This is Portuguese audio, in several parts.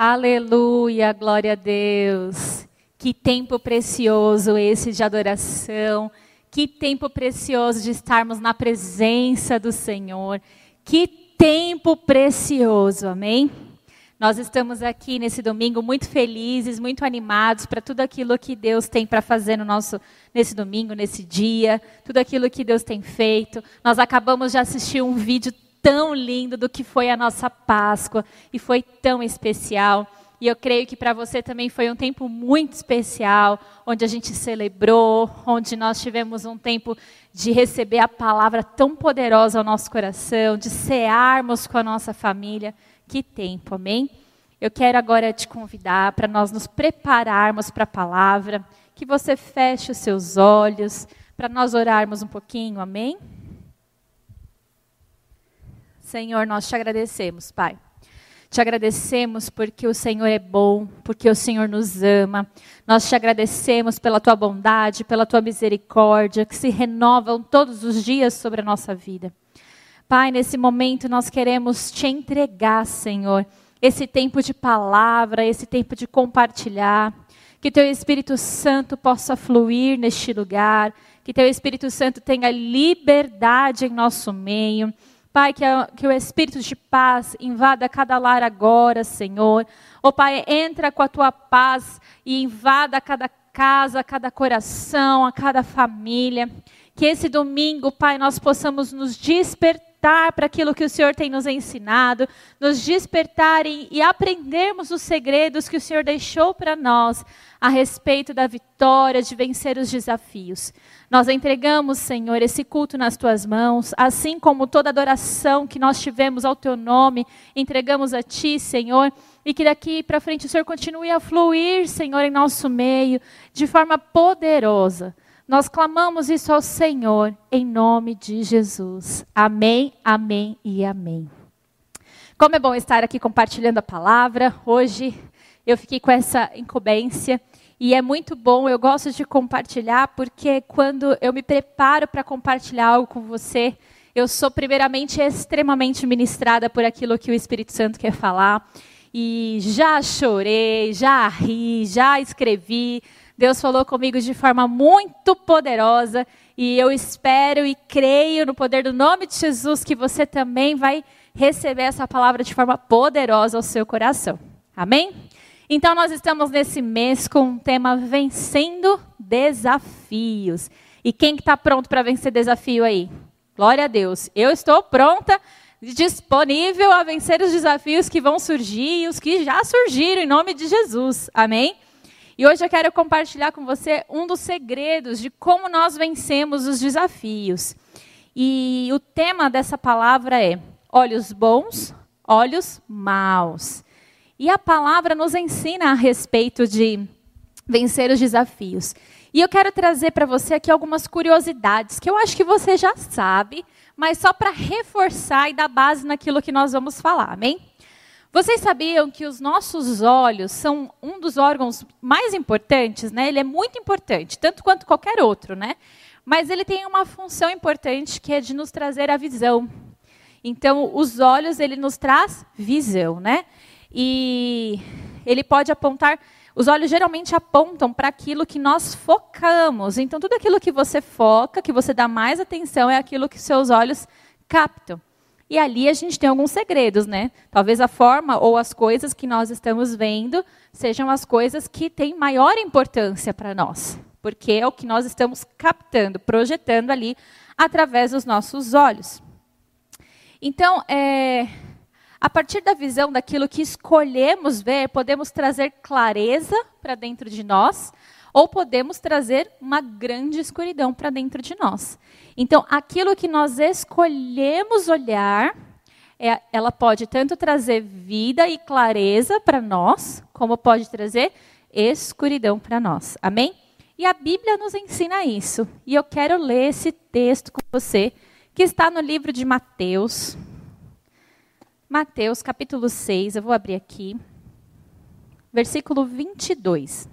Aleluia, glória a Deus. Que tempo precioso esse de adoração. Que tempo precioso de estarmos na presença do Senhor. Que tempo precioso, amém? Nós estamos aqui nesse domingo muito felizes, muito animados para tudo aquilo que Deus tem para fazer no nosso nesse domingo, nesse dia, tudo aquilo que Deus tem feito. Nós acabamos de assistir um vídeo tão lindo do que foi a nossa Páscoa e foi tão especial. E eu creio que para você também foi um tempo muito especial, onde a gente celebrou, onde nós tivemos um tempo de receber a palavra tão poderosa ao nosso coração, de cearmos com a nossa família. Que tempo, amém? Eu quero agora te convidar para nós nos prepararmos para a palavra, que você feche os seus olhos, para nós orarmos um pouquinho, amém? Senhor, nós te agradecemos, Pai. Te agradecemos porque o Senhor é bom, porque o Senhor nos ama. Nós te agradecemos pela tua bondade, pela tua misericórdia, que se renovam todos os dias sobre a nossa vida. Pai, nesse momento nós queremos te entregar, Senhor, esse tempo de palavra, esse tempo de compartilhar. Que teu Espírito Santo possa fluir neste lugar, que teu Espírito Santo tenha liberdade em nosso meio. Pai, que, a, que o Espírito de paz invada cada lar agora, Senhor. Ó Pai, entra com a tua paz e invada cada casa, cada coração, a cada família. Que esse domingo, Pai, nós possamos nos despertar despertar para aquilo que o Senhor tem nos ensinado, nos despertar e, e aprendermos os segredos que o Senhor deixou para nós a respeito da vitória, de vencer os desafios. Nós entregamos, Senhor, esse culto nas tuas mãos, assim como toda adoração que nós tivemos ao teu nome, entregamos a ti, Senhor, e que daqui para frente o Senhor continue a fluir, Senhor, em nosso meio, de forma poderosa. Nós clamamos isso ao Senhor em nome de Jesus. Amém, amém e amém. Como é bom estar aqui compartilhando a palavra. Hoje eu fiquei com essa incumbência e é muito bom. Eu gosto de compartilhar porque quando eu me preparo para compartilhar algo com você, eu sou primeiramente extremamente ministrada por aquilo que o Espírito Santo quer falar. E já chorei, já ri, já escrevi, Deus falou comigo de forma muito poderosa e eu espero e creio no poder do nome de Jesus que você também vai receber essa palavra de forma poderosa ao seu coração. Amém? Então nós estamos nesse mês com o tema vencendo desafios. E quem está pronto para vencer desafio aí? Glória a Deus. Eu estou pronta, disponível a vencer os desafios que vão surgir e os que já surgiram em nome de Jesus. Amém? E hoje eu quero compartilhar com você um dos segredos de como nós vencemos os desafios. E o tema dessa palavra é olhos bons, olhos maus. E a palavra nos ensina a respeito de vencer os desafios. E eu quero trazer para você aqui algumas curiosidades que eu acho que você já sabe, mas só para reforçar e dar base naquilo que nós vamos falar, amém? Vocês sabiam que os nossos olhos são um dos órgãos mais importantes, né? Ele é muito importante, tanto quanto qualquer outro, né? Mas ele tem uma função importante que é de nos trazer a visão. Então, os olhos ele nos traz visão, né? E ele pode apontar, os olhos geralmente apontam para aquilo que nós focamos. Então, tudo aquilo que você foca, que você dá mais atenção, é aquilo que seus olhos captam. E ali a gente tem alguns segredos, né? Talvez a forma ou as coisas que nós estamos vendo sejam as coisas que têm maior importância para nós, porque é o que nós estamos captando, projetando ali através dos nossos olhos. Então, é, a partir da visão daquilo que escolhemos ver, podemos trazer clareza para dentro de nós, ou podemos trazer uma grande escuridão para dentro de nós. Então, aquilo que nós escolhemos olhar, é, ela pode tanto trazer vida e clareza para nós, como pode trazer escuridão para nós. Amém? E a Bíblia nos ensina isso. E eu quero ler esse texto com você, que está no livro de Mateus. Mateus, capítulo 6, eu vou abrir aqui. Versículo 22.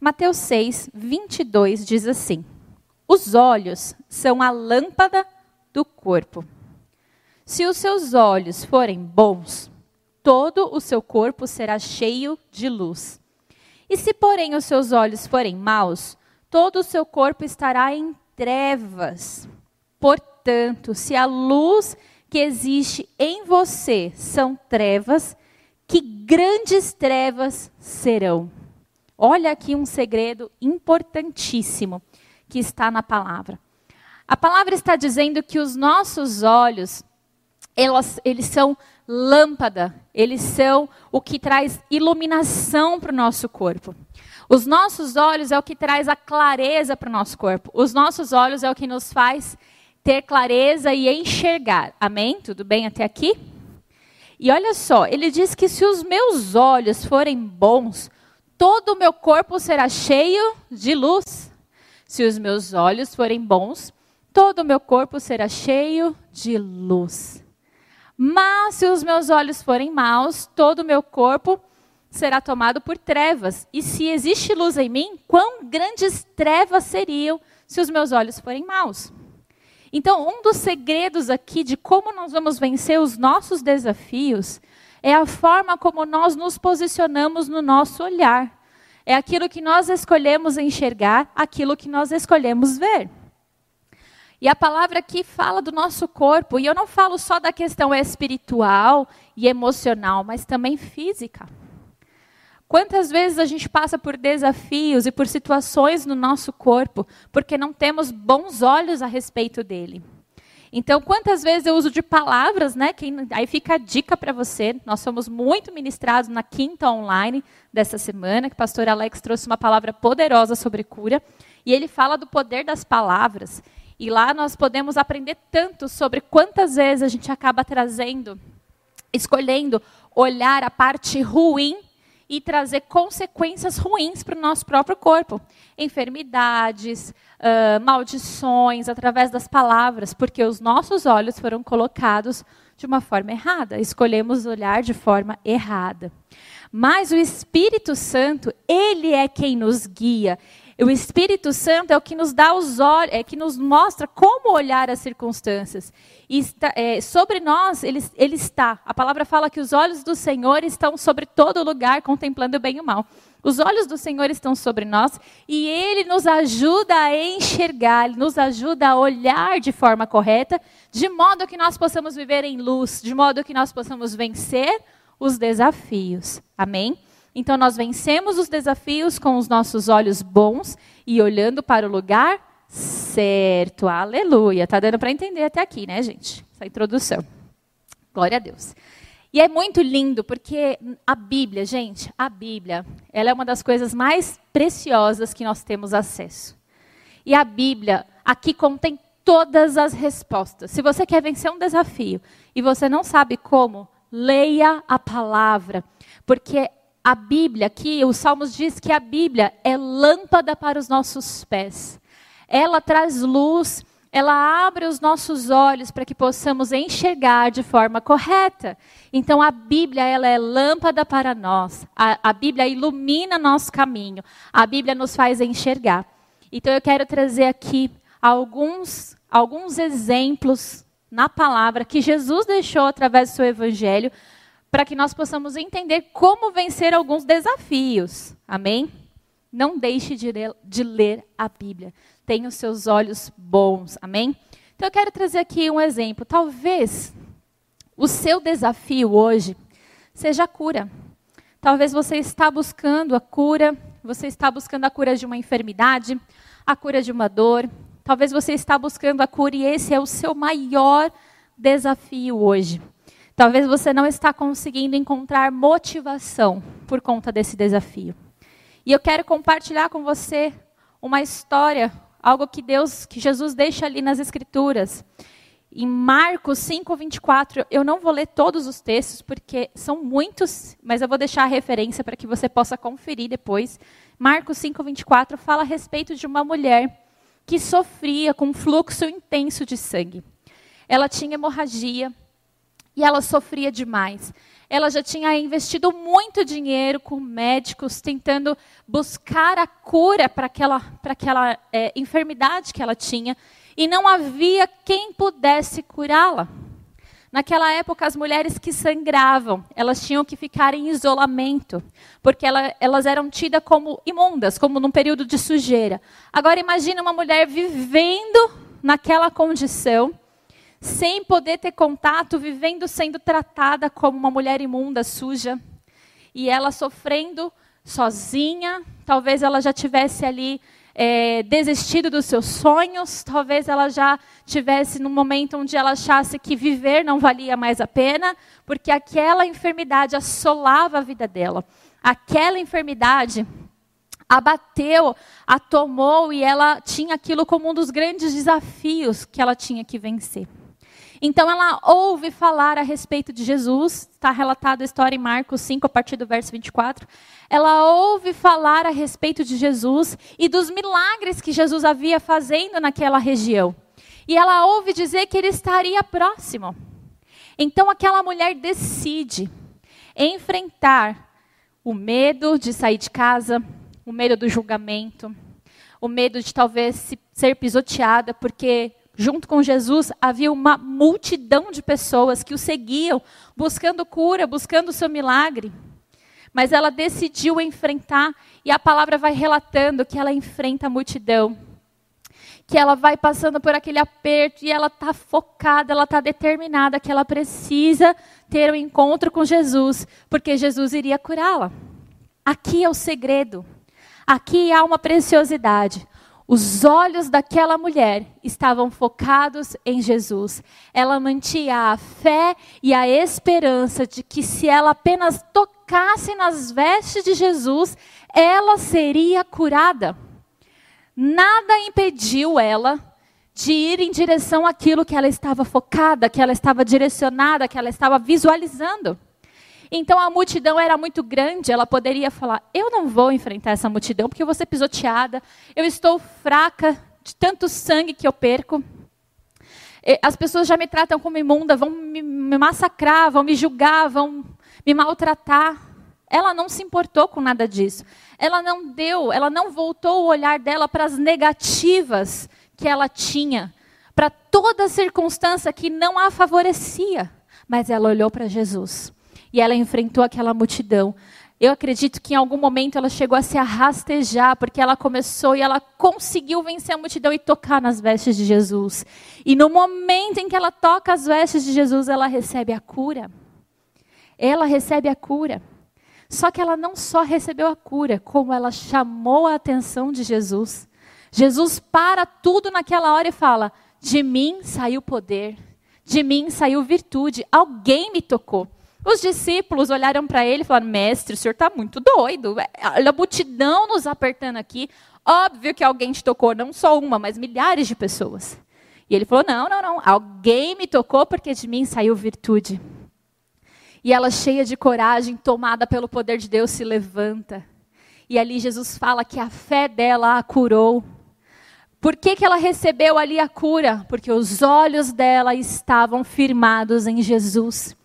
Mateus 6, 22 diz assim: Os olhos são a lâmpada do corpo. Se os seus olhos forem bons, todo o seu corpo será cheio de luz. E se, porém, os seus olhos forem maus, todo o seu corpo estará em trevas. Portanto, se a luz que existe em você são trevas, que grandes trevas serão. Olha aqui um segredo importantíssimo que está na palavra. A palavra está dizendo que os nossos olhos, elas, eles são lâmpada, eles são o que traz iluminação para o nosso corpo. Os nossos olhos é o que traz a clareza para o nosso corpo. Os nossos olhos é o que nos faz ter clareza e enxergar. Amém? Tudo bem até aqui? E olha só, ele diz que se os meus olhos forem bons, todo o meu corpo será cheio de luz. Se os meus olhos forem bons, todo o meu corpo será cheio de luz. Mas se os meus olhos forem maus, todo o meu corpo será tomado por trevas. E se existe luz em mim, quão grandes trevas seriam se os meus olhos forem maus? Então, um dos segredos aqui de como nós vamos vencer os nossos desafios é a forma como nós nos posicionamos no nosso olhar. É aquilo que nós escolhemos enxergar, aquilo que nós escolhemos ver. E a palavra aqui fala do nosso corpo, e eu não falo só da questão espiritual e emocional, mas também física. Quantas vezes a gente passa por desafios e por situações no nosso corpo porque não temos bons olhos a respeito dele? Então, quantas vezes eu uso de palavras, né? Que, aí fica a dica para você. Nós somos muito ministrados na quinta online dessa semana, que o pastor Alex trouxe uma palavra poderosa sobre cura. E ele fala do poder das palavras. E lá nós podemos aprender tanto sobre quantas vezes a gente acaba trazendo, escolhendo olhar a parte ruim e trazer consequências ruins para o nosso próprio corpo. Enfermidades, uh, maldições, através das palavras, porque os nossos olhos foram colocados de uma forma errada. Escolhemos olhar de forma errada. Mas o Espírito Santo, ele é quem nos guia. O Espírito Santo é o que nos dá os olhos, é que nos mostra como olhar as circunstâncias. E está, é, sobre nós, ele, ele está. A palavra fala que os olhos do Senhor estão sobre todo lugar, contemplando o bem e o mal. Os olhos do Senhor estão sobre nós e Ele nos ajuda a enxergar, Ele nos ajuda a olhar de forma correta, de modo que nós possamos viver em luz, de modo que nós possamos vencer os desafios. Amém? Então nós vencemos os desafios com os nossos olhos bons e olhando para o lugar certo. Aleluia. Tá dando para entender até aqui, né, gente? Essa introdução. Glória a Deus. E é muito lindo porque a Bíblia, gente, a Bíblia, ela é uma das coisas mais preciosas que nós temos acesso. E a Bíblia aqui contém todas as respostas. Se você quer vencer um desafio e você não sabe como, leia a palavra, porque a Bíblia, aqui o Salmos diz que a Bíblia é lâmpada para os nossos pés. Ela traz luz, ela abre os nossos olhos para que possamos enxergar de forma correta. Então a Bíblia ela é lâmpada para nós. A, a Bíblia ilumina nosso caminho. A Bíblia nos faz enxergar. Então eu quero trazer aqui alguns alguns exemplos na palavra que Jesus deixou através do seu evangelho para que nós possamos entender como vencer alguns desafios. Amém? Não deixe de ler, de ler a Bíblia. Tenha os seus olhos bons. Amém? Então eu quero trazer aqui um exemplo. Talvez o seu desafio hoje seja a cura. Talvez você está buscando a cura, você está buscando a cura de uma enfermidade, a cura de uma dor. Talvez você está buscando a cura e esse é o seu maior desafio hoje. Talvez você não está conseguindo encontrar motivação por conta desse desafio. E eu quero compartilhar com você uma história, algo que Deus, que Jesus deixa ali nas escrituras. Em Marcos 5:24, eu não vou ler todos os textos porque são muitos, mas eu vou deixar a referência para que você possa conferir depois. Marcos 5:24 fala a respeito de uma mulher que sofria com um fluxo intenso de sangue. Ela tinha hemorragia, e ela sofria demais. Ela já tinha investido muito dinheiro com médicos, tentando buscar a cura para aquela, para aquela é, enfermidade que ela tinha, e não havia quem pudesse curá-la. Naquela época, as mulheres que sangravam, elas tinham que ficar em isolamento, porque ela, elas eram tidas como imundas, como num período de sujeira. Agora, imagine uma mulher vivendo naquela condição, sem poder ter contato, vivendo sendo tratada como uma mulher imunda, suja, e ela sofrendo sozinha, talvez ela já tivesse ali é, desistido dos seus sonhos, talvez ela já tivesse num momento onde ela achasse que viver não valia mais a pena, porque aquela enfermidade assolava a vida dela. Aquela enfermidade abateu, a tomou e ela tinha aquilo como um dos grandes desafios que ela tinha que vencer. Então ela ouve falar a respeito de Jesus, está relatado a história em Marcos 5, a partir do verso 24. Ela ouve falar a respeito de Jesus e dos milagres que Jesus havia fazendo naquela região. E ela ouve dizer que ele estaria próximo. Então aquela mulher decide enfrentar o medo de sair de casa, o medo do julgamento, o medo de talvez ser pisoteada, porque junto com Jesus, havia uma multidão de pessoas que o seguiam, buscando cura, buscando o seu milagre. Mas ela decidiu enfrentar, e a palavra vai relatando que ela enfrenta a multidão. Que ela vai passando por aquele aperto e ela está focada, ela está determinada que ela precisa ter um encontro com Jesus, porque Jesus iria curá-la. Aqui é o segredo. Aqui há uma preciosidade. Os olhos daquela mulher estavam focados em Jesus. Ela mantinha a fé e a esperança de que se ela apenas tocasse nas vestes de Jesus, ela seria curada. Nada impediu ela de ir em direção àquilo que ela estava focada, que ela estava direcionada, que ela estava visualizando. Então a multidão era muito grande, ela poderia falar: Eu não vou enfrentar essa multidão porque eu vou ser pisoteada, eu estou fraca de tanto sangue que eu perco. As pessoas já me tratam como imunda, vão me massacrar, vão me julgar, vão me maltratar. Ela não se importou com nada disso. Ela não deu, ela não voltou o olhar dela para as negativas que ela tinha, para toda circunstância que não a favorecia. Mas ela olhou para Jesus e ela enfrentou aquela multidão. Eu acredito que em algum momento ela chegou a se arrastejar, porque ela começou e ela conseguiu vencer a multidão e tocar nas vestes de Jesus. E no momento em que ela toca as vestes de Jesus, ela recebe a cura. Ela recebe a cura. Só que ela não só recebeu a cura, como ela chamou a atenção de Jesus. Jesus para tudo naquela hora e fala: De mim saiu poder, de mim saiu virtude, alguém me tocou. Os discípulos olharam para ele e falaram: Mestre, o senhor está muito doido. Olha a multidão nos apertando aqui. Óbvio que alguém te tocou, não só uma, mas milhares de pessoas. E ele falou: Não, não, não. Alguém me tocou porque de mim saiu virtude. E ela, cheia de coragem, tomada pelo poder de Deus, se levanta. E ali Jesus fala que a fé dela a curou. Por que, que ela recebeu ali a cura? Porque os olhos dela estavam firmados em Jesus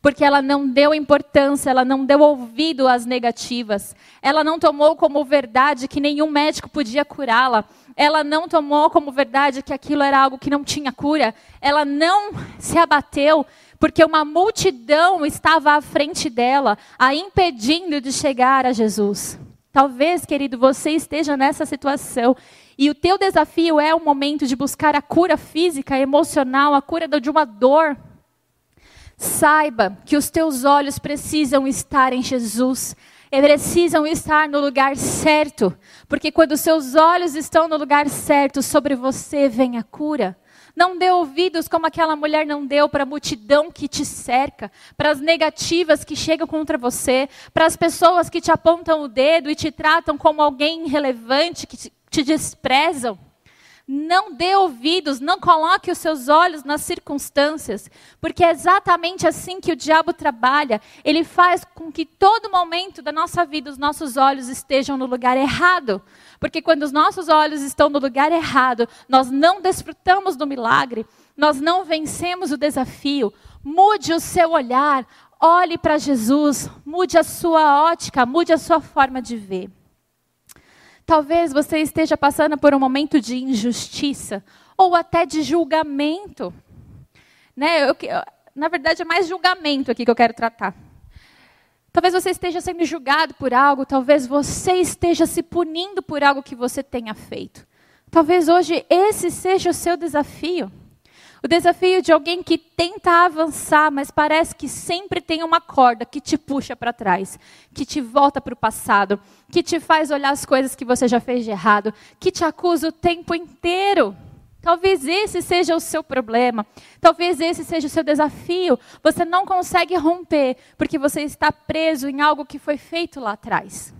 porque ela não deu importância, ela não deu ouvido às negativas, ela não tomou como verdade que nenhum médico podia curá-la, ela não tomou como verdade que aquilo era algo que não tinha cura, ela não se abateu porque uma multidão estava à frente dela, a impedindo de chegar a Jesus. Talvez, querido, você esteja nessa situação e o teu desafio é o momento de buscar a cura física, emocional, a cura de uma dor Saiba que os teus olhos precisam estar em Jesus, e precisam estar no lugar certo, porque quando seus olhos estão no lugar certo, sobre você vem a cura. Não dê ouvidos como aquela mulher não deu para a multidão que te cerca, para as negativas que chegam contra você, para as pessoas que te apontam o dedo e te tratam como alguém irrelevante, que te desprezam. Não dê ouvidos, não coloque os seus olhos nas circunstâncias, porque é exatamente assim que o diabo trabalha. Ele faz com que todo momento da nossa vida os nossos olhos estejam no lugar errado. Porque quando os nossos olhos estão no lugar errado, nós não desfrutamos do milagre, nós não vencemos o desafio. Mude o seu olhar, olhe para Jesus, mude a sua ótica, mude a sua forma de ver. Talvez você esteja passando por um momento de injustiça ou até de julgamento. Né? Eu, na verdade, é mais julgamento aqui que eu quero tratar. Talvez você esteja sendo julgado por algo, talvez você esteja se punindo por algo que você tenha feito. Talvez hoje esse seja o seu desafio. O desafio de alguém que tenta avançar, mas parece que sempre tem uma corda que te puxa para trás, que te volta para o passado, que te faz olhar as coisas que você já fez de errado, que te acusa o tempo inteiro. Talvez esse seja o seu problema. Talvez esse seja o seu desafio. Você não consegue romper porque você está preso em algo que foi feito lá atrás.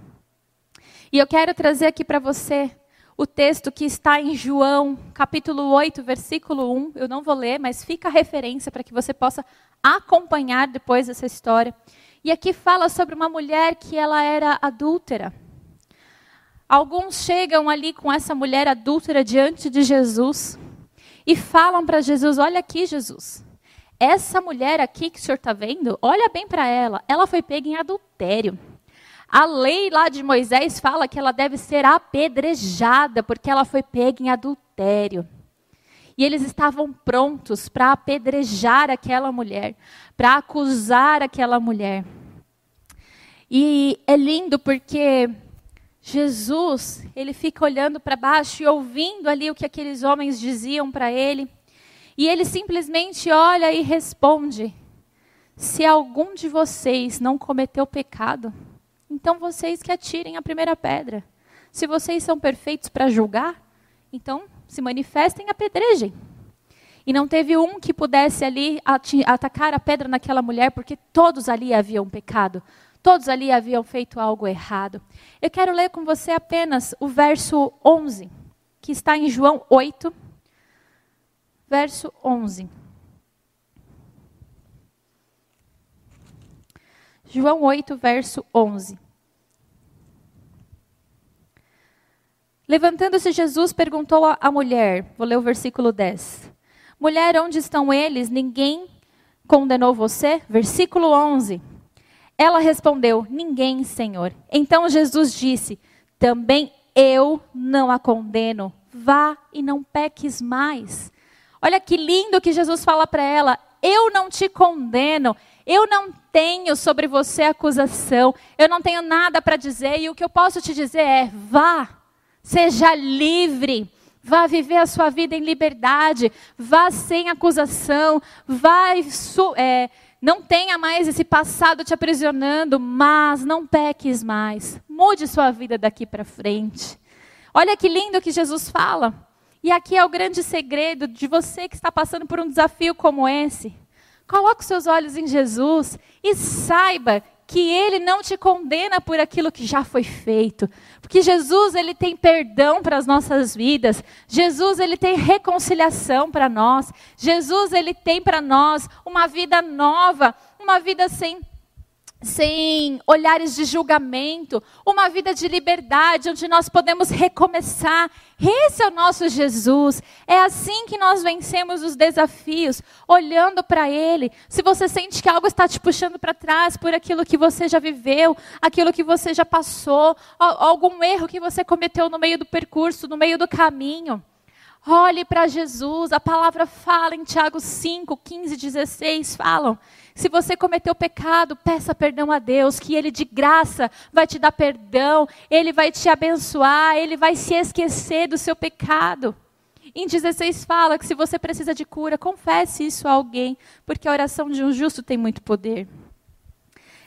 E eu quero trazer aqui para você o texto que está em João, capítulo 8, versículo 1. Eu não vou ler, mas fica a referência para que você possa acompanhar depois essa história. E aqui fala sobre uma mulher que ela era adúltera. Alguns chegam ali com essa mulher adúltera diante de Jesus e falam para Jesus: Olha aqui, Jesus, essa mulher aqui que o senhor está vendo, olha bem para ela, ela foi pega em adultério. A lei lá de Moisés fala que ela deve ser apedrejada, porque ela foi pega em adultério. E eles estavam prontos para apedrejar aquela mulher, para acusar aquela mulher. E é lindo porque Jesus, ele fica olhando para baixo e ouvindo ali o que aqueles homens diziam para ele. E ele simplesmente olha e responde: Se algum de vocês não cometeu pecado, então vocês que atirem a primeira pedra. Se vocês são perfeitos para julgar, então se manifestem e apedrejem. E não teve um que pudesse ali atacar a pedra naquela mulher, porque todos ali haviam pecado. Todos ali haviam feito algo errado. Eu quero ler com você apenas o verso 11, que está em João 8, verso 11. João 8, verso 11. Levantando-se Jesus, perguntou à mulher, vou ler o versículo 10. Mulher, onde estão eles? Ninguém condenou você? Versículo 11. Ela respondeu: Ninguém, Senhor. Então Jesus disse: Também eu não a condeno. Vá e não peques mais. Olha que lindo que Jesus fala para ela: Eu não te condeno. Eu não tenho sobre você acusação, eu não tenho nada para dizer, e o que eu posso te dizer é: vá, seja livre, vá viver a sua vida em liberdade, vá sem acusação, vá, é, não tenha mais esse passado te aprisionando, mas não peques mais, mude sua vida daqui para frente. Olha que lindo que Jesus fala. E aqui é o grande segredo de você que está passando por um desafio como esse. Coloque os seus olhos em Jesus e saiba que ele não te condena por aquilo que já foi feito. Porque Jesus, ele tem perdão para as nossas vidas. Jesus, ele tem reconciliação para nós. Jesus, ele tem para nós uma vida nova, uma vida sem sem olhares de julgamento, uma vida de liberdade, onde nós podemos recomeçar. Esse é o nosso Jesus. É assim que nós vencemos os desafios, olhando para Ele. Se você sente que algo está te puxando para trás por aquilo que você já viveu, aquilo que você já passou, algum erro que você cometeu no meio do percurso, no meio do caminho. Olhe para Jesus, a palavra fala em Tiago 5, 15, 16, falam se você cometeu pecado, peça perdão a Deus, que Ele de graça vai te dar perdão, Ele vai te abençoar, Ele vai se esquecer do seu pecado. Em 16 fala que se você precisa de cura, confesse isso a alguém, porque a oração de um justo tem muito poder.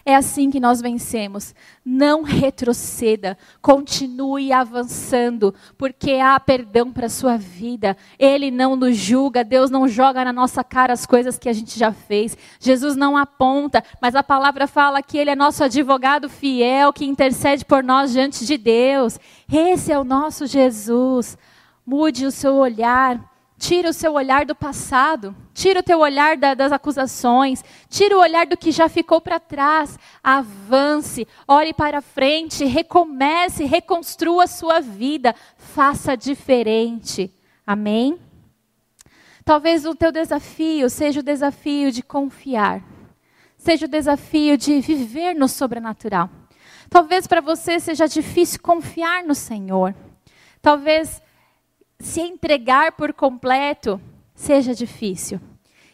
É assim que nós vencemos. Não retroceda, continue avançando, porque há perdão para a sua vida. Ele não nos julga, Deus não joga na nossa cara as coisas que a gente já fez. Jesus não aponta, mas a palavra fala que Ele é nosso advogado fiel, que intercede por nós diante de Deus. Esse é o nosso Jesus. Mude o seu olhar Tira o seu olhar do passado, tira o teu olhar da, das acusações, tira o olhar do que já ficou para trás. Avance, olhe para frente, recomece, reconstrua a sua vida, faça diferente. Amém? Talvez o teu desafio seja o desafio de confiar, seja o desafio de viver no sobrenatural. Talvez para você seja difícil confiar no Senhor. Talvez se entregar por completo seja difícil.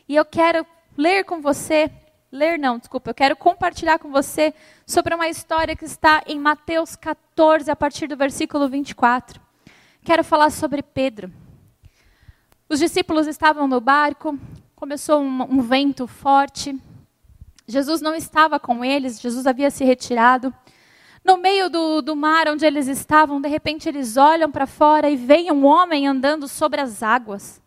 E eu quero ler com você, ler não, desculpa, eu quero compartilhar com você sobre uma história que está em Mateus 14, a partir do versículo 24. Quero falar sobre Pedro. Os discípulos estavam no barco, começou um, um vento forte. Jesus não estava com eles, Jesus havia se retirado. No meio do, do mar onde eles estavam, de repente eles olham para fora e veem um homem andando sobre as águas.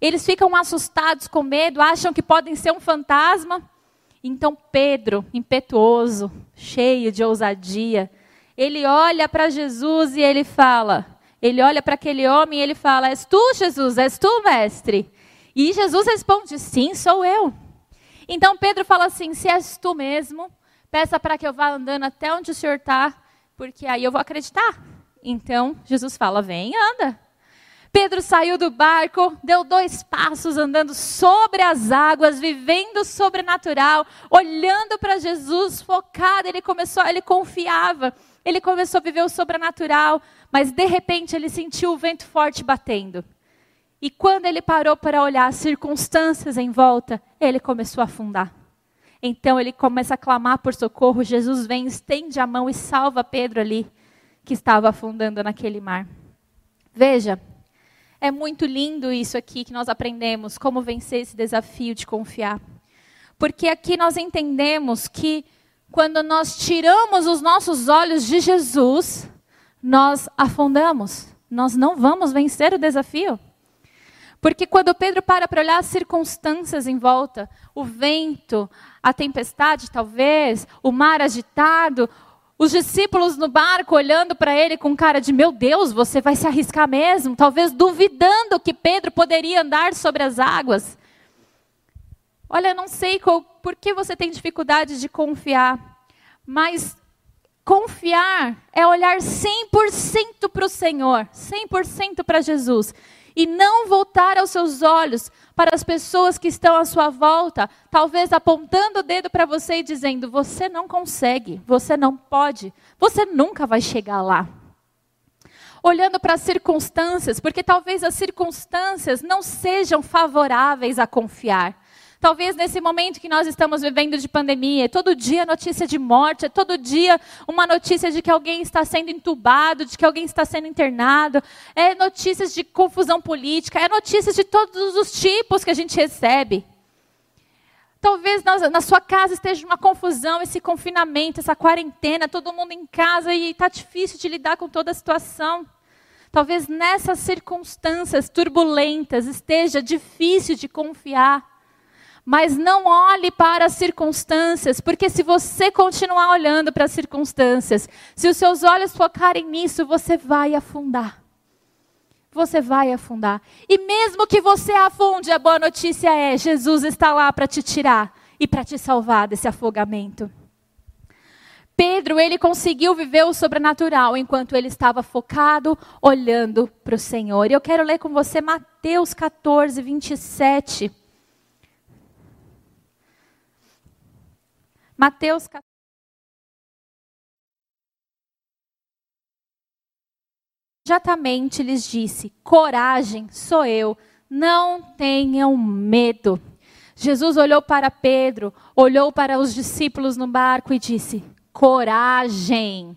Eles ficam assustados, com medo, acham que podem ser um fantasma. Então Pedro, impetuoso, cheio de ousadia, ele olha para Jesus e ele fala: ele olha para aquele homem e ele fala: És tu, Jesus? És tu, mestre? E Jesus responde: Sim, sou eu. Então Pedro fala assim: Se és tu mesmo, peça para que eu vá andando até onde o senhor está, porque aí eu vou acreditar. Então Jesus fala: Vem, anda. Pedro saiu do barco, deu dois passos andando sobre as águas, vivendo o sobrenatural, olhando para Jesus, focado. Ele começou, ele confiava, ele começou a viver o sobrenatural, mas de repente ele sentiu o vento forte batendo. E quando ele parou para olhar as circunstâncias em volta, ele começou a afundar. Então ele começa a clamar por socorro. Jesus vem, estende a mão e salva Pedro ali, que estava afundando naquele mar. Veja, é muito lindo isso aqui que nós aprendemos, como vencer esse desafio de confiar. Porque aqui nós entendemos que quando nós tiramos os nossos olhos de Jesus, nós afundamos. Nós não vamos vencer o desafio. Porque quando Pedro para para olhar as circunstâncias em volta, o vento, a tempestade talvez, o mar agitado, os discípulos no barco olhando para ele com cara de: Meu Deus, você vai se arriscar mesmo? Talvez duvidando que Pedro poderia andar sobre as águas. Olha, não sei qual, por que você tem dificuldade de confiar, mas confiar é olhar 100% para o Senhor, 100% para Jesus e não voltar aos seus olhos para as pessoas que estão à sua volta, talvez apontando o dedo para você e dizendo: você não consegue, você não pode, você nunca vai chegar lá. Olhando para as circunstâncias, porque talvez as circunstâncias não sejam favoráveis a confiar. Talvez nesse momento que nós estamos vivendo de pandemia, é todo dia notícia de morte, é todo dia uma notícia de que alguém está sendo entubado, de que alguém está sendo internado, é notícias de confusão política, é notícias de todos os tipos que a gente recebe. Talvez na, na sua casa esteja uma confusão, esse confinamento, essa quarentena, todo mundo em casa e está difícil de lidar com toda a situação. Talvez nessas circunstâncias turbulentas esteja difícil de confiar. Mas não olhe para as circunstâncias, porque se você continuar olhando para as circunstâncias, se os seus olhos focarem nisso, você vai afundar. Você vai afundar. E mesmo que você afunde, a boa notícia é: Jesus está lá para te tirar e para te salvar desse afogamento. Pedro, ele conseguiu viver o sobrenatural enquanto ele estava focado, olhando para o Senhor. E eu quero ler com você Mateus 14, 27. Mateus Imediatamente lhes disse: Coragem, sou eu, não tenham medo. Jesus olhou para Pedro, olhou para os discípulos no barco e disse: Coragem,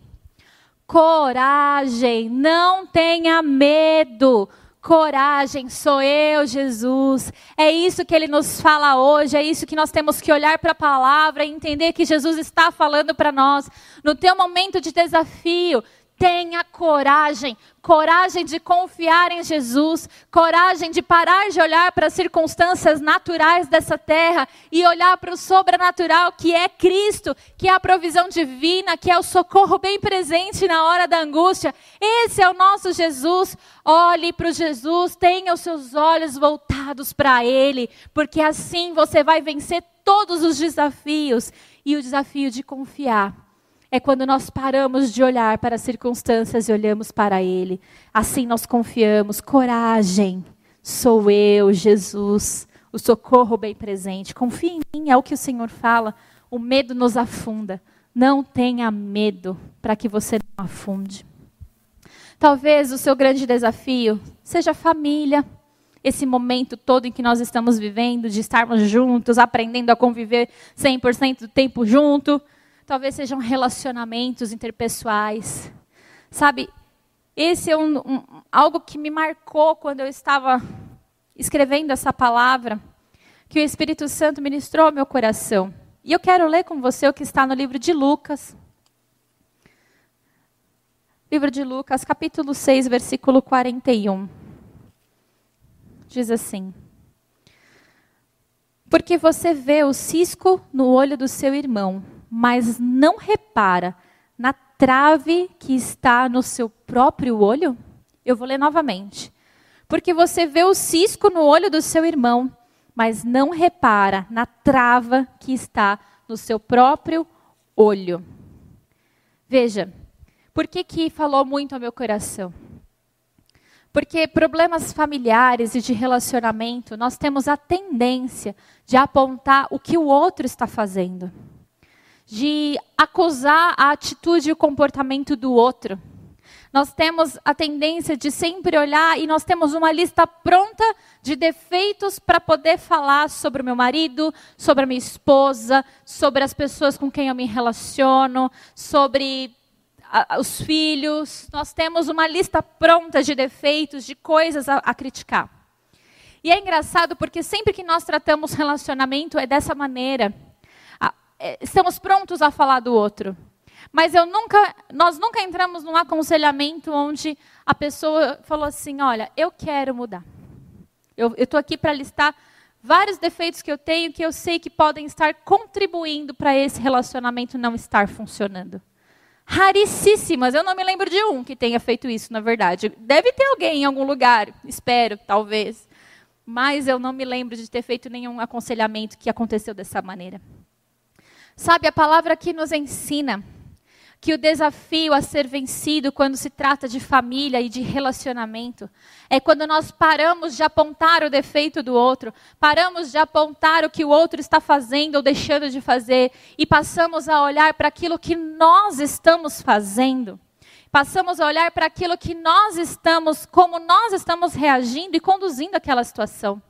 coragem, não tenha medo. Coragem, sou eu, Jesus. É isso que ele nos fala hoje, é isso que nós temos que olhar para a palavra e entender que Jesus está falando para nós. No teu momento de desafio, Tenha coragem, coragem de confiar em Jesus, coragem de parar de olhar para as circunstâncias naturais dessa terra e olhar para o sobrenatural que é Cristo, que é a provisão divina, que é o socorro bem presente na hora da angústia. Esse é o nosso Jesus. Olhe para o Jesus, tenha os seus olhos voltados para Ele, porque assim você vai vencer todos os desafios e o desafio de confiar é quando nós paramos de olhar para as circunstâncias e olhamos para Ele. Assim nós confiamos. Coragem, sou eu, Jesus, o socorro bem presente. Confie em mim, é o que o Senhor fala. O medo nos afunda. Não tenha medo para que você não afunde. Talvez o seu grande desafio seja a família, esse momento todo em que nós estamos vivendo, de estarmos juntos, aprendendo a conviver 100% do tempo junto. Talvez sejam relacionamentos interpessoais. Sabe, esse é um, um, algo que me marcou quando eu estava escrevendo essa palavra, que o Espírito Santo ministrou ao meu coração. E eu quero ler com você o que está no livro de Lucas. Livro de Lucas, capítulo 6, versículo 41 diz assim: Porque você vê o cisco no olho do seu irmão, mas não repara na trave que está no seu próprio olho? Eu vou ler novamente. Porque você vê o cisco no olho do seu irmão, mas não repara na trava que está no seu próprio olho. Veja, por que, que falou muito ao meu coração? Porque problemas familiares e de relacionamento, nós temos a tendência de apontar o que o outro está fazendo, de acusar a atitude e o comportamento do outro. Nós temos a tendência de sempre olhar e nós temos uma lista pronta de defeitos para poder falar sobre o meu marido, sobre a minha esposa, sobre as pessoas com quem eu me relaciono, sobre os filhos, nós temos uma lista pronta de defeitos, de coisas a, a criticar. E é engraçado porque sempre que nós tratamos relacionamento é dessa maneira. É, estamos prontos a falar do outro. Mas eu nunca, nós nunca entramos num aconselhamento onde a pessoa falou assim: olha, eu quero mudar. Eu estou aqui para listar vários defeitos que eu tenho que eu sei que podem estar contribuindo para esse relacionamento não estar funcionando raríssimas. Eu não me lembro de um que tenha feito isso, na verdade. Deve ter alguém em algum lugar, espero, talvez. Mas eu não me lembro de ter feito nenhum aconselhamento que aconteceu dessa maneira. Sabe, a palavra aqui nos ensina que o desafio a ser vencido quando se trata de família e de relacionamento é quando nós paramos de apontar o defeito do outro, paramos de apontar o que o outro está fazendo ou deixando de fazer e passamos a olhar para aquilo que nós estamos fazendo. Passamos a olhar para aquilo que nós estamos, como nós estamos reagindo e conduzindo aquela situação.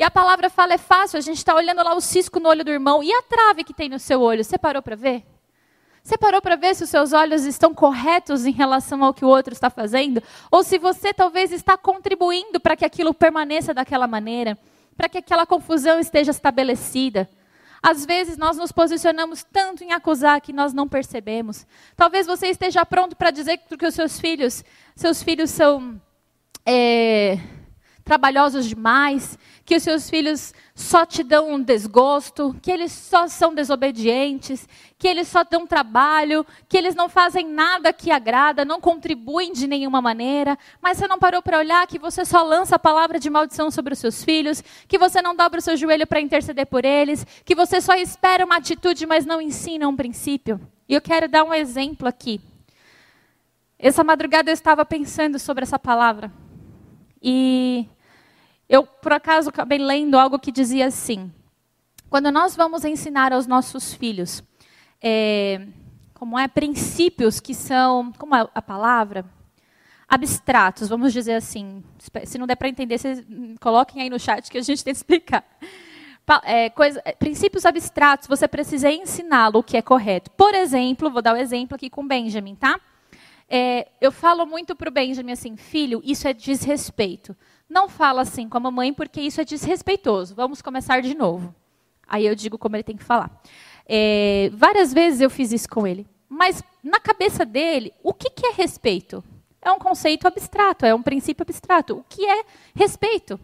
E a palavra fala é fácil, a gente está olhando lá o cisco no olho do irmão e a trave que tem no seu olho. Você parou para ver? Você parou para ver se os seus olhos estão corretos em relação ao que o outro está fazendo? Ou se você talvez está contribuindo para que aquilo permaneça daquela maneira, para que aquela confusão esteja estabelecida? Às vezes nós nos posicionamos tanto em acusar que nós não percebemos. Talvez você esteja pronto para dizer que os seus filhos, seus filhos são é, trabalhosos demais, que os seus filhos só te dão um desgosto, que eles só são desobedientes, que eles só dão trabalho, que eles não fazem nada que agrada, não contribuem de nenhuma maneira, mas você não parou para olhar que você só lança a palavra de maldição sobre os seus filhos, que você não dobra o seu joelho para interceder por eles, que você só espera uma atitude, mas não ensina um princípio. E eu quero dar um exemplo aqui. Essa madrugada eu estava pensando sobre essa palavra. E eu, por acaso, acabei lendo algo que dizia assim: quando nós vamos ensinar aos nossos filhos, é, como é, princípios que são, como é a palavra? Abstratos, vamos dizer assim. Se não der para entender, vocês coloquem aí no chat que a gente tem que explicar. É, coisa, é, princípios abstratos, você precisa ensiná-lo o que é correto. Por exemplo, vou dar o um exemplo aqui com Benjamin, tá? É, eu falo muito para o Benjamin assim, filho, isso é desrespeito. Não fala assim com a mamãe, porque isso é desrespeitoso. Vamos começar de novo. Aí eu digo como ele tem que falar. É, várias vezes eu fiz isso com ele. Mas na cabeça dele, o que, que é respeito? É um conceito abstrato, é um princípio abstrato. O que é respeito?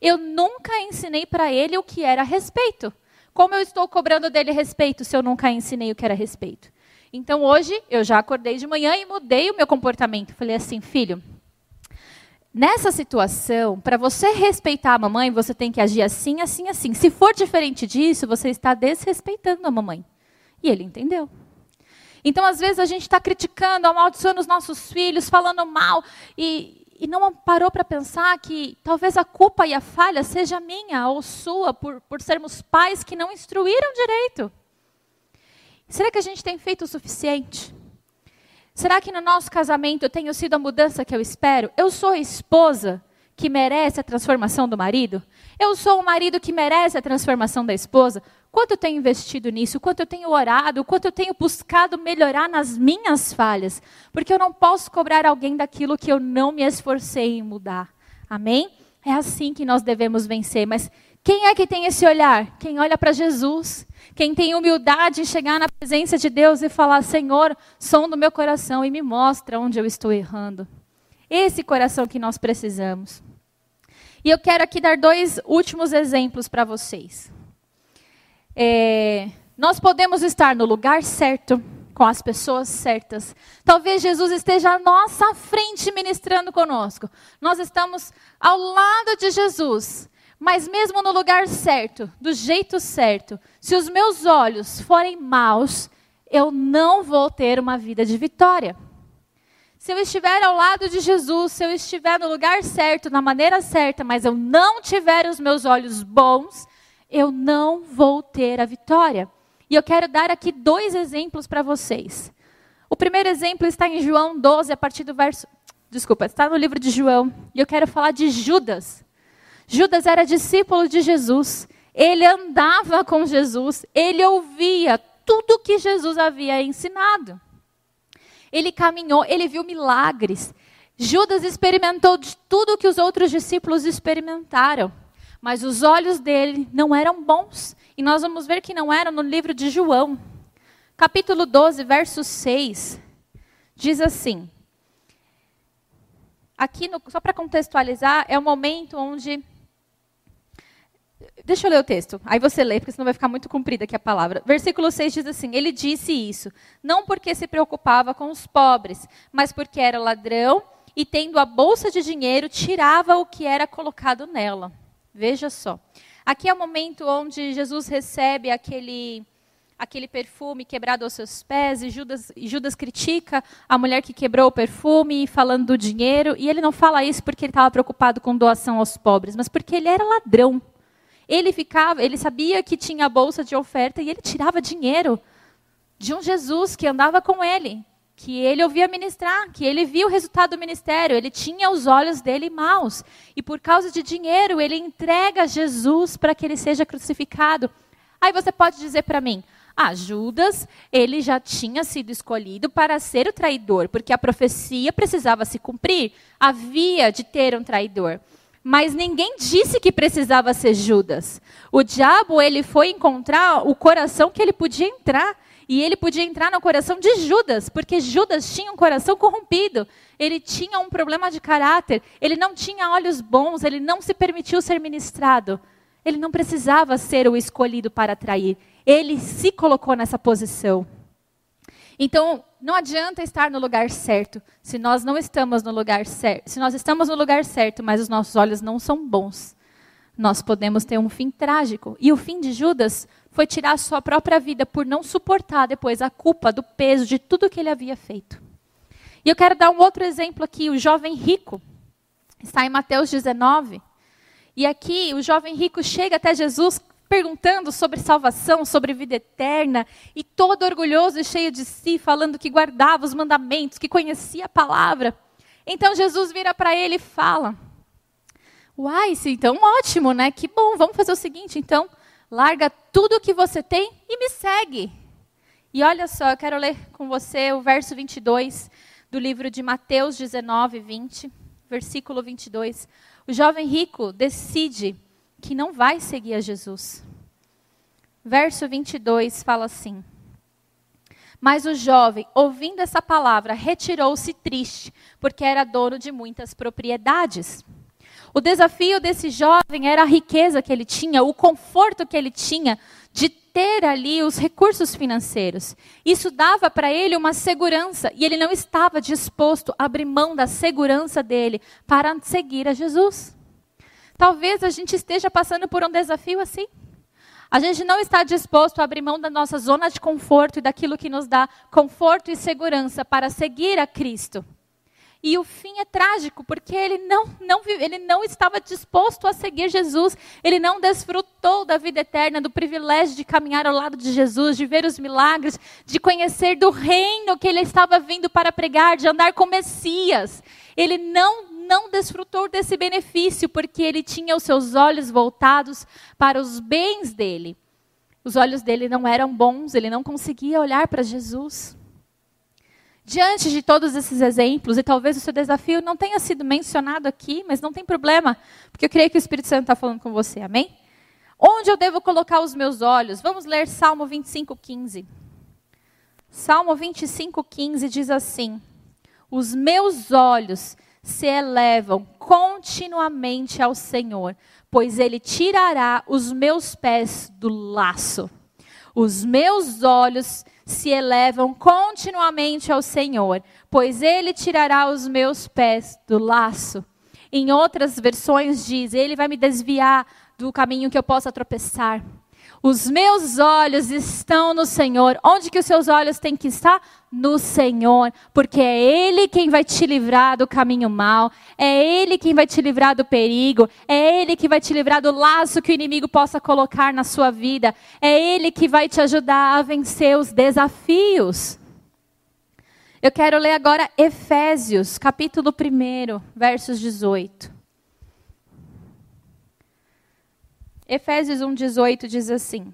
Eu nunca ensinei para ele o que era respeito. Como eu estou cobrando dele respeito se eu nunca ensinei o que era respeito? Então hoje eu já acordei de manhã e mudei o meu comportamento. Falei assim, filho, Nessa situação, para você respeitar a mamãe, você tem que agir assim, assim, assim. Se for diferente disso, você está desrespeitando a mamãe. E ele entendeu. Então, às vezes, a gente está criticando, amaldiçoando os nossos filhos, falando mal, e, e não parou para pensar que talvez a culpa e a falha seja minha ou sua por, por sermos pais que não instruíram direito. Será que a gente tem feito o suficiente? Será que no nosso casamento eu tenho sido a mudança que eu espero? Eu sou a esposa que merece a transformação do marido? Eu sou um marido que merece a transformação da esposa? Quanto eu tenho investido nisso? Quanto eu tenho orado? Quanto eu tenho buscado melhorar nas minhas falhas? Porque eu não posso cobrar alguém daquilo que eu não me esforcei em mudar. Amém? É assim que nós devemos vencer. Mas quem é que tem esse olhar? Quem olha para Jesus. Quem tem humildade em chegar na presença de Deus e falar: Senhor, som do meu coração e me mostra onde eu estou errando. Esse coração que nós precisamos. E eu quero aqui dar dois últimos exemplos para vocês. É, nós podemos estar no lugar certo, com as pessoas certas. Talvez Jesus esteja à nossa frente ministrando conosco. Nós estamos ao lado de Jesus. Mas mesmo no lugar certo, do jeito certo, se os meus olhos forem maus, eu não vou ter uma vida de vitória. Se eu estiver ao lado de Jesus, se eu estiver no lugar certo, na maneira certa, mas eu não tiver os meus olhos bons, eu não vou ter a vitória. E eu quero dar aqui dois exemplos para vocês. O primeiro exemplo está em João 12, a partir do verso. Desculpa, está no livro de João. E eu quero falar de Judas. Judas era discípulo de Jesus. Ele andava com Jesus. Ele ouvia tudo que Jesus havia ensinado ele caminhou, ele viu milagres. Judas experimentou de tudo que os outros discípulos experimentaram, mas os olhos dele não eram bons. E nós vamos ver que não eram no livro de João. Capítulo 12, verso 6, diz assim: Aqui, no, só para contextualizar, é o momento onde Deixa eu ler o texto. Aí você lê, porque senão vai ficar muito comprida aqui a palavra. Versículo 6 diz assim: Ele disse isso, não porque se preocupava com os pobres, mas porque era ladrão e, tendo a bolsa de dinheiro, tirava o que era colocado nela. Veja só. Aqui é o momento onde Jesus recebe aquele, aquele perfume quebrado aos seus pés, e Judas, Judas critica a mulher que quebrou o perfume, falando do dinheiro. E ele não fala isso porque ele estava preocupado com doação aos pobres, mas porque ele era ladrão. Ele ficava, ele sabia que tinha a bolsa de oferta e ele tirava dinheiro de um Jesus que andava com ele, que ele ouvia ministrar, que ele via o resultado do ministério, ele tinha os olhos dele maus. E por causa de dinheiro, ele entrega Jesus para que ele seja crucificado. Aí você pode dizer para mim, ah, Judas, ele já tinha sido escolhido para ser o traidor, porque a profecia precisava se cumprir, havia de ter um traidor. Mas ninguém disse que precisava ser Judas. O diabo, ele foi encontrar o coração que ele podia entrar. E ele podia entrar no coração de Judas, porque Judas tinha um coração corrompido. Ele tinha um problema de caráter. Ele não tinha olhos bons. Ele não se permitiu ser ministrado. Ele não precisava ser o escolhido para trair. Ele se colocou nessa posição. Então, não adianta estar no lugar certo se nós não estamos no lugar certo. Se nós estamos no lugar certo, mas os nossos olhos não são bons, nós podemos ter um fim trágico. E o fim de Judas foi tirar a sua própria vida por não suportar depois a culpa do peso de tudo que ele havia feito. E eu quero dar um outro exemplo aqui, o jovem rico. Está em Mateus 19. E aqui o jovem rico chega até Jesus perguntando sobre salvação, sobre vida eterna, e todo orgulhoso e cheio de si, falando que guardava os mandamentos, que conhecia a palavra. Então Jesus vira para ele e fala: Uai, então ótimo, né? Que bom, vamos fazer o seguinte, então, larga tudo o que você tem e me segue. E olha só, eu quero ler com você o verso 22 do livro de Mateus 19, 20, versículo 22. O jovem rico decide que não vai seguir a Jesus. Verso 22 fala assim: Mas o jovem, ouvindo essa palavra, retirou-se triste, porque era dono de muitas propriedades. O desafio desse jovem era a riqueza que ele tinha, o conforto que ele tinha de ter ali os recursos financeiros. Isso dava para ele uma segurança e ele não estava disposto a abrir mão da segurança dele para seguir a Jesus. Talvez a gente esteja passando por um desafio assim. A gente não está disposto a abrir mão da nossa zona de conforto e daquilo que nos dá conforto e segurança para seguir a Cristo. E o fim é trágico, porque ele não, não, ele não estava disposto a seguir Jesus. Ele não desfrutou da vida eterna, do privilégio de caminhar ao lado de Jesus, de ver os milagres, de conhecer do reino que ele estava vindo para pregar, de andar com Messias. Ele não não desfrutou desse benefício, porque ele tinha os seus olhos voltados para os bens dele. Os olhos dele não eram bons, ele não conseguia olhar para Jesus. Diante de todos esses exemplos, e talvez o seu desafio não tenha sido mencionado aqui, mas não tem problema, porque eu creio que o Espírito Santo está falando com você, amém? Onde eu devo colocar os meus olhos? Vamos ler Salmo 25, 15. Salmo 25, 15 diz assim: Os meus olhos se elevam continuamente ao Senhor, pois Ele tirará os meus pés do laço. Os meus olhos se elevam continuamente ao Senhor, pois Ele tirará os meus pés do laço. Em outras versões diz: Ele vai me desviar do caminho que eu possa tropeçar. Os meus olhos estão no Senhor. Onde que os seus olhos têm que estar? No Senhor, porque é Ele quem vai te livrar do caminho mau, é Ele quem vai te livrar do perigo, é Ele que vai te livrar do laço que o inimigo possa colocar na sua vida, é Ele que vai te ajudar a vencer os desafios. Eu quero ler agora Efésios, capítulo 1, versos 18. Efésios 1,18 diz assim: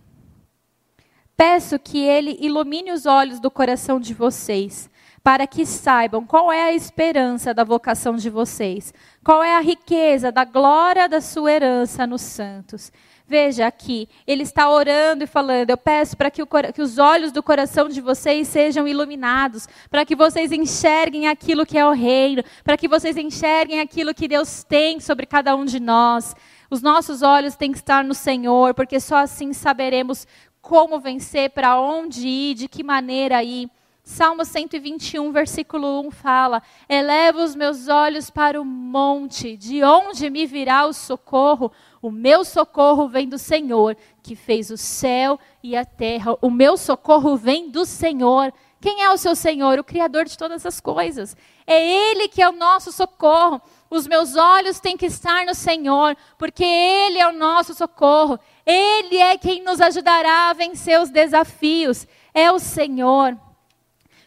Peço que ele ilumine os olhos do coração de vocês, para que saibam qual é a esperança da vocação de vocês, qual é a riqueza da glória da sua herança nos santos. Veja aqui, ele está orando e falando: Eu peço para que, que, os olhos do coração de vocês sejam iluminados, para que vocês enxerguem aquilo que é o reino, para que vocês enxerguem aquilo que Deus tem sobre cada um de nós. Os nossos olhos têm que estar no Senhor, porque só assim saberemos como vencer, para onde ir, de que maneira ir. Salmo 121, versículo 1 fala: Eleva os meus olhos para o monte, de onde me virá o socorro? O meu socorro vem do Senhor, que fez o céu e a terra. O meu socorro vem do Senhor. Quem é o seu Senhor? O Criador de todas as coisas. É Ele que é o nosso socorro. Os meus olhos têm que estar no Senhor, porque Ele é o nosso socorro. Ele é quem nos ajudará a vencer os desafios. É o Senhor.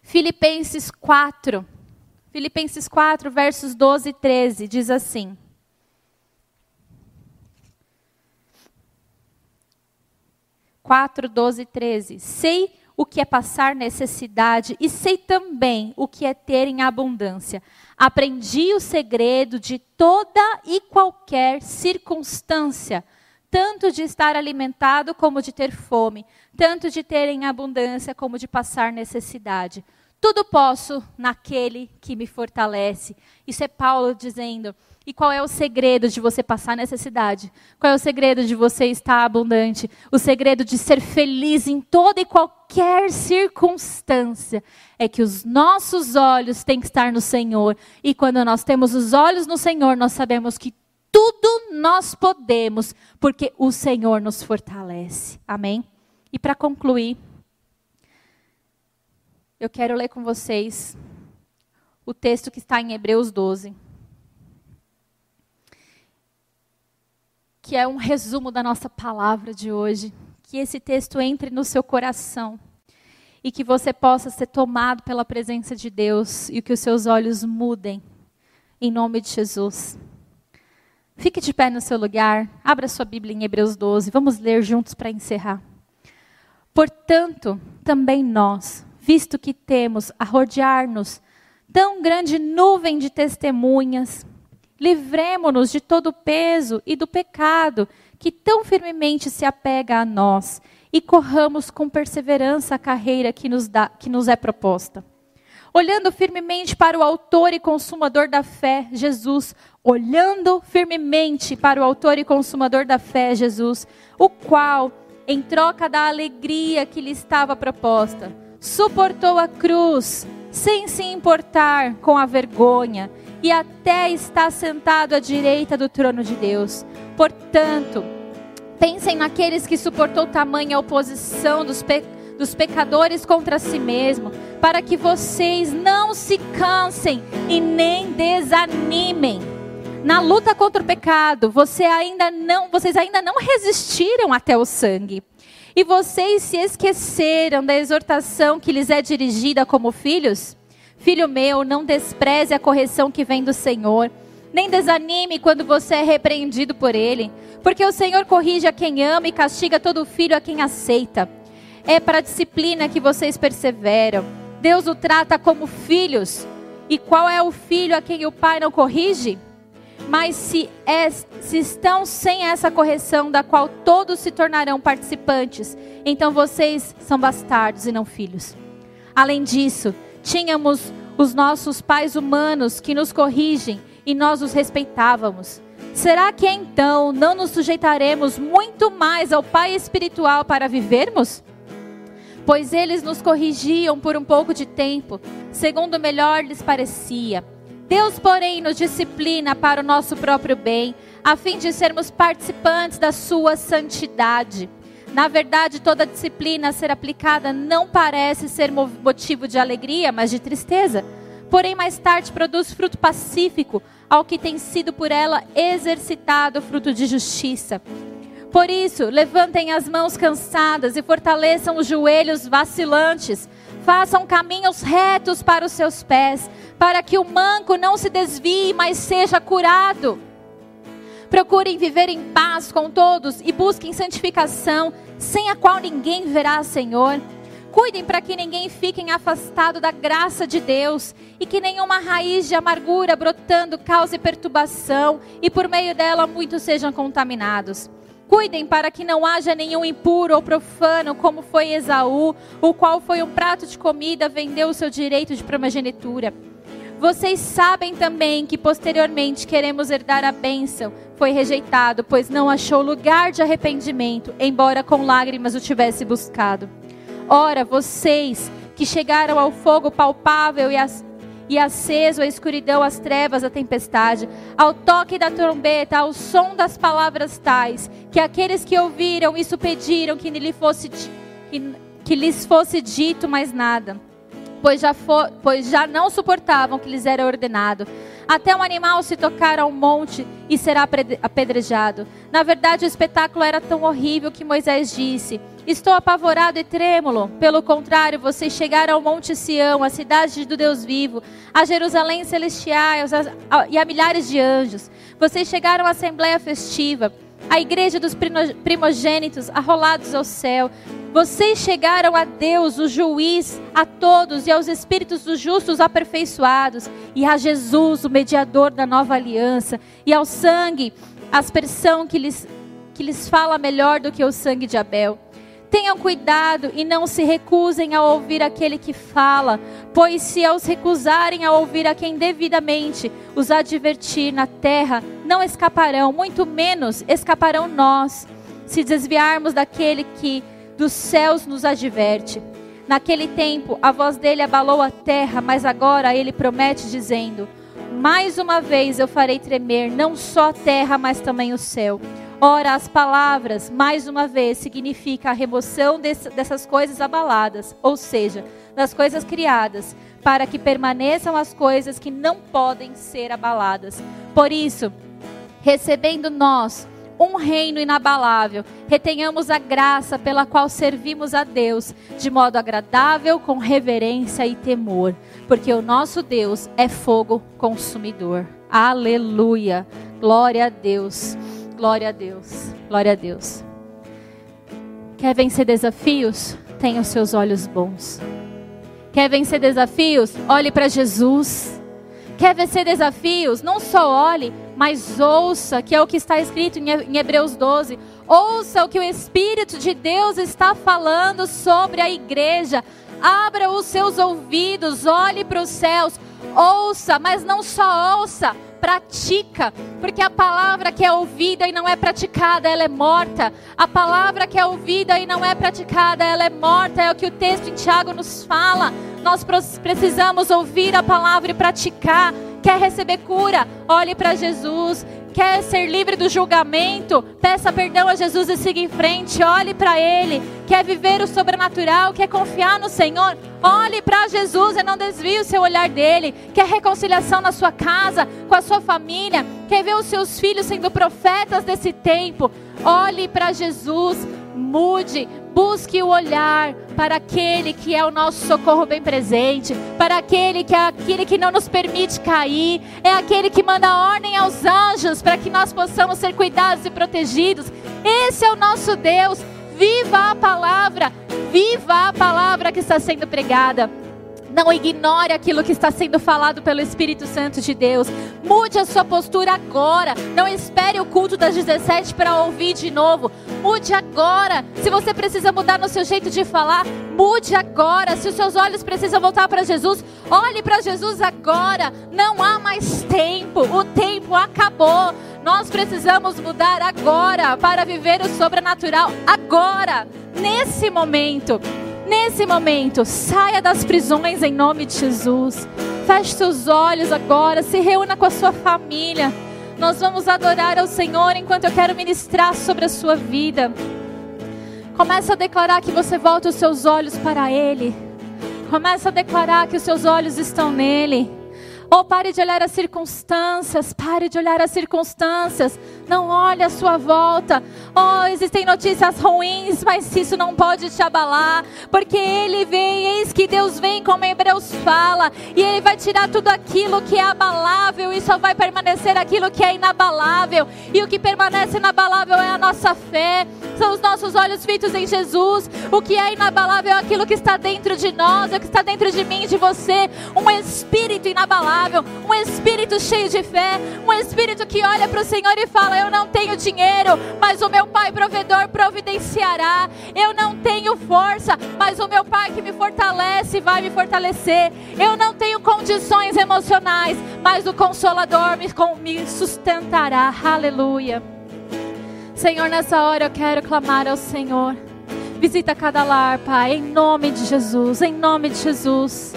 Filipenses 4. Filipenses 4, versos 12 e 13, diz assim: Quatro, doze treze. Sei o que é passar necessidade e sei também o que é ter em abundância. Aprendi o segredo de toda e qualquer circunstância, tanto de estar alimentado como de ter fome, tanto de ter em abundância como de passar necessidade. Tudo posso naquele que me fortalece. Isso é Paulo dizendo. E qual é o segredo de você passar necessidade? Qual é o segredo de você estar abundante? O segredo de ser feliz em toda e qualquer circunstância é que os nossos olhos têm que estar no Senhor. E quando nós temos os olhos no Senhor, nós sabemos que tudo nós podemos, porque o Senhor nos fortalece. Amém? E para concluir, eu quero ler com vocês o texto que está em Hebreus 12. que é um resumo da nossa palavra de hoje. Que esse texto entre no seu coração e que você possa ser tomado pela presença de Deus e que os seus olhos mudem, em nome de Jesus. Fique de pé no seu lugar, abra sua Bíblia em Hebreus 12, vamos ler juntos para encerrar. Portanto, também nós, visto que temos a rodear-nos tão grande nuvem de testemunhas, Livremo-nos de todo o peso e do pecado que tão firmemente se apega a nós e corramos com perseverança a carreira que nos, dá, que nos é proposta. Olhando firmemente para o Autor e Consumador da fé, Jesus, olhando firmemente para o Autor e Consumador da fé, Jesus, o qual, em troca da alegria que lhe estava proposta, suportou a cruz, sem se importar com a vergonha e até está sentado à direita do trono de Deus. Portanto, pensem naqueles que suportou tamanha oposição dos, pe dos pecadores contra si mesmo, para que vocês não se cansem e nem desanimem. Na luta contra o pecado, você ainda não, vocês ainda não resistiram até o sangue. E vocês se esqueceram da exortação que lhes é dirigida como filhos? Filho meu, não despreze a correção que vem do Senhor, nem desanime quando você é repreendido por ele, porque o Senhor corrige a quem ama e castiga todo filho a quem aceita. É para a disciplina que vocês perseveram. Deus o trata como filhos. E qual é o filho a quem o pai não corrige? Mas se, é, se estão sem essa correção, da qual todos se tornarão participantes, então vocês são bastardos e não filhos. Além disso, tínhamos os nossos pais humanos que nos corrigem e nós os respeitávamos. Será que então não nos sujeitaremos muito mais ao Pai espiritual para vivermos? Pois eles nos corrigiam por um pouco de tempo, segundo melhor lhes parecia Deus, porém, nos disciplina para o nosso próprio bem, a fim de sermos participantes da sua santidade. Na verdade, toda disciplina a ser aplicada não parece ser motivo de alegria, mas de tristeza. Porém, mais tarde produz fruto pacífico ao que tem sido por ela exercitado fruto de justiça. Por isso, levantem as mãos cansadas e fortaleçam os joelhos vacilantes. Façam caminhos retos para os seus pés, para que o manco não se desvie, mas seja curado. Procurem viver em paz com todos e busquem santificação, sem a qual ninguém verá Senhor. Cuidem para que ninguém fique afastado da graça de Deus e que nenhuma raiz de amargura brotando cause perturbação e por meio dela muitos sejam contaminados. Cuidem para que não haja nenhum impuro ou profano, como foi Esaú, o qual foi um prato de comida, vendeu o seu direito de primogenitura. Vocês sabem também que posteriormente queremos herdar a bênção. Foi rejeitado, pois não achou lugar de arrependimento, embora com lágrimas o tivesse buscado. Ora, vocês que chegaram ao fogo palpável e as e aceso a escuridão, as trevas, a tempestade, ao toque da trombeta, ao som das palavras tais, que aqueles que ouviram isso pediram que, lhe fosse, que, que lhes fosse dito mais nada, pois já, for, pois já não suportavam que lhes era ordenado. Até um animal se tocar ao monte e será apedrejado. Na verdade, o espetáculo era tão horrível que Moisés disse: Estou apavorado e trêmulo. Pelo contrário, vocês chegaram ao Monte Sião, a cidade do Deus vivo, a Jerusalém celestial e a milhares de anjos. Vocês chegaram à Assembleia Festiva, à igreja dos primogênitos, arrolados ao céu. Vocês chegaram a Deus, o juiz, a todos e aos espíritos dos justos aperfeiçoados, e a Jesus, o mediador da nova aliança, e ao sangue, aspersão que lhes, que lhes fala melhor do que o sangue de Abel. Tenham cuidado e não se recusem a ouvir aquele que fala, pois se os recusarem a ouvir a quem devidamente os advertir na terra, não escaparão, muito menos escaparão nós, se desviarmos daquele que dos céus nos adverte. Naquele tempo, a voz dele abalou a terra, mas agora ele promete, dizendo: Mais uma vez eu farei tremer não só a terra, mas também o céu. Ora, as palavras, mais uma vez, significa a remoção desse, dessas coisas abaladas, ou seja, das coisas criadas, para que permaneçam as coisas que não podem ser abaladas. Por isso, recebendo nós um reino inabalável, retenhamos a graça pela qual servimos a Deus de modo agradável, com reverência e temor, porque o nosso Deus é fogo consumidor. Aleluia! Glória a Deus. Glória a Deus. Glória a Deus. Quer vencer desafios? Tenha os seus olhos bons. Quer vencer desafios? Olhe para Jesus. Quer vencer desafios? Não só olhe, mas ouça, que é o que está escrito em Hebreus 12. Ouça o que o Espírito de Deus está falando sobre a igreja. Abra os seus ouvidos, olhe para os céus, ouça, mas não só ouça, pratica, porque a palavra que é ouvida e não é praticada, ela é morta. A palavra que é ouvida e não é praticada, ela é morta. É o que o texto em Tiago nos fala. Nós precisamos ouvir a palavra e praticar. Quer receber cura? Olhe para Jesus. Quer ser livre do julgamento? Peça perdão a Jesus e siga em frente. Olhe para Ele. Quer viver o sobrenatural? Quer confiar no Senhor? Olhe para Jesus e não desvie o seu olhar dele. Quer reconciliação na sua casa, com a sua família? Quer ver os seus filhos sendo profetas desse tempo? Olhe para Jesus, mude, busque o olhar para aquele que é o nosso socorro bem presente, para aquele que é aquele que não nos permite cair, é aquele que manda ordem aos anjos para que nós possamos ser cuidados e protegidos. Esse é o nosso Deus. Viva a palavra, viva a palavra que está sendo pregada. Não ignore aquilo que está sendo falado pelo Espírito Santo de Deus. Mude a sua postura agora. Não espere o culto das 17 para ouvir de novo. Mude agora. Se você precisa mudar no seu jeito de falar, mude agora. Se os seus olhos precisam voltar para Jesus, olhe para Jesus agora. Não há mais tempo. O tempo acabou. Nós precisamos mudar agora para viver o sobrenatural agora, nesse momento. Nesse momento, saia das prisões em nome de Jesus. Feche seus olhos agora, se reúna com a sua família. Nós vamos adorar ao Senhor enquanto eu quero ministrar sobre a sua vida. Comece a declarar que você volta os seus olhos para Ele. Comece a declarar que os seus olhos estão nele. Oh, pare de olhar as circunstâncias, pare de olhar as circunstâncias. Não olhe à sua volta. Oh, existem notícias ruins, mas isso não pode te abalar, porque ele vem, eis que Deus vem, como Hebreus fala, e ele vai tirar tudo aquilo que é abalável e só vai permanecer aquilo que é inabalável. E o que permanece inabalável é a nossa fé, são os nossos olhos fitos em Jesus. O que é inabalável é aquilo que está dentro de nós, é o que está dentro de mim, de você, um espírito inabalável, um espírito cheio de fé, um espírito que olha para o Senhor e fala: Eu não tenho dinheiro, mas o meu Pai provedor providenciará. Eu não tenho força, mas o meu Pai que me fortalece vai me fortalecer. Eu não tenho condições emocionais, mas o Consolador me, me sustentará. Aleluia. Senhor, nessa hora eu quero clamar ao Senhor. Visita cada lar, Pai, em nome de Jesus, em nome de Jesus.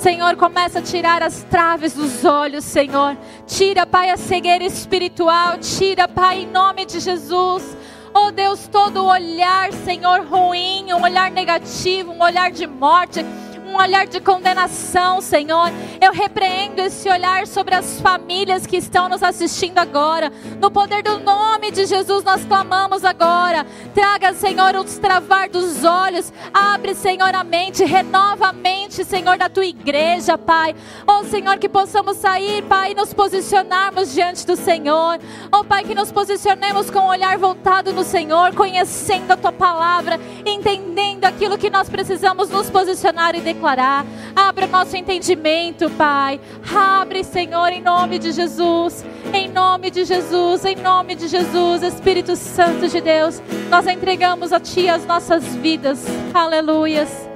Senhor, começa a tirar as traves dos olhos, Senhor. Tira, Pai, a cegueira espiritual. Tira, Pai, em nome de Jesus. Oh Deus, todo olhar, Senhor, ruim, um olhar negativo, um olhar de morte um olhar de condenação, Senhor. Eu repreendo esse olhar sobre as famílias que estão nos assistindo agora. No poder do nome de Jesus, nós clamamos agora. Traga, Senhor, o destravar dos olhos. Abre, Senhor, a mente. Renova a mente, Senhor, da tua igreja, Pai. Oh, Senhor, que possamos sair, Pai, e nos posicionarmos diante do Senhor. Oh, Pai, que nos posicionemos com o olhar voltado no Senhor, conhecendo a tua palavra, entendendo aquilo que nós precisamos nos posicionar e declarar declarar. Abra o nosso entendimento, Pai. Abre, Senhor, em nome de Jesus. Em nome de Jesus, em nome de Jesus, Espírito Santo de Deus, nós entregamos a Ti as nossas vidas. Aleluias.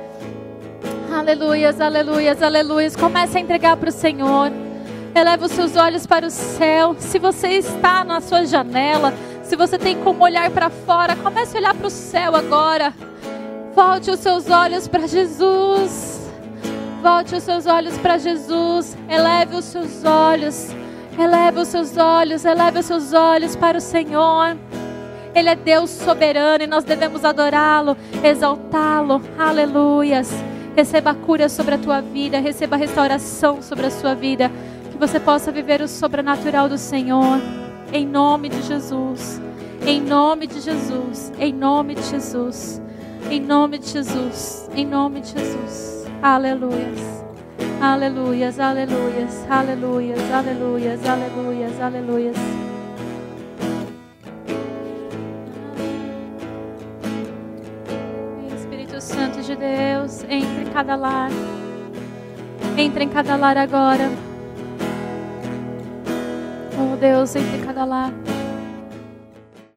Aleluias, aleluias, aleluias. Comece a entregar para o Senhor. Eleva os seus olhos para o céu. Se você está na sua janela, se você tem como olhar para fora, comece a olhar para o céu agora. Volte os seus olhos para Jesus. Volte os seus olhos para Jesus. Eleve os seus olhos. Eleve os seus olhos. Eleve os seus olhos para o Senhor. Ele é Deus soberano e nós devemos adorá-lo, exaltá-lo. Aleluias. Receba a cura sobre a tua vida. Receba a restauração sobre a sua vida. Que você possa viver o sobrenatural do Senhor. Em nome de Jesus. Em nome de Jesus. Em nome de Jesus. Em nome de Jesus. Em nome de Jesus. Aleluias. Aleluias, aleluias, aleluias, aleluias, aleluias, aleluias. Espírito Santo de Deus, entre em cada lar. Entre em cada lar agora. Oh Deus, entre em cada lar.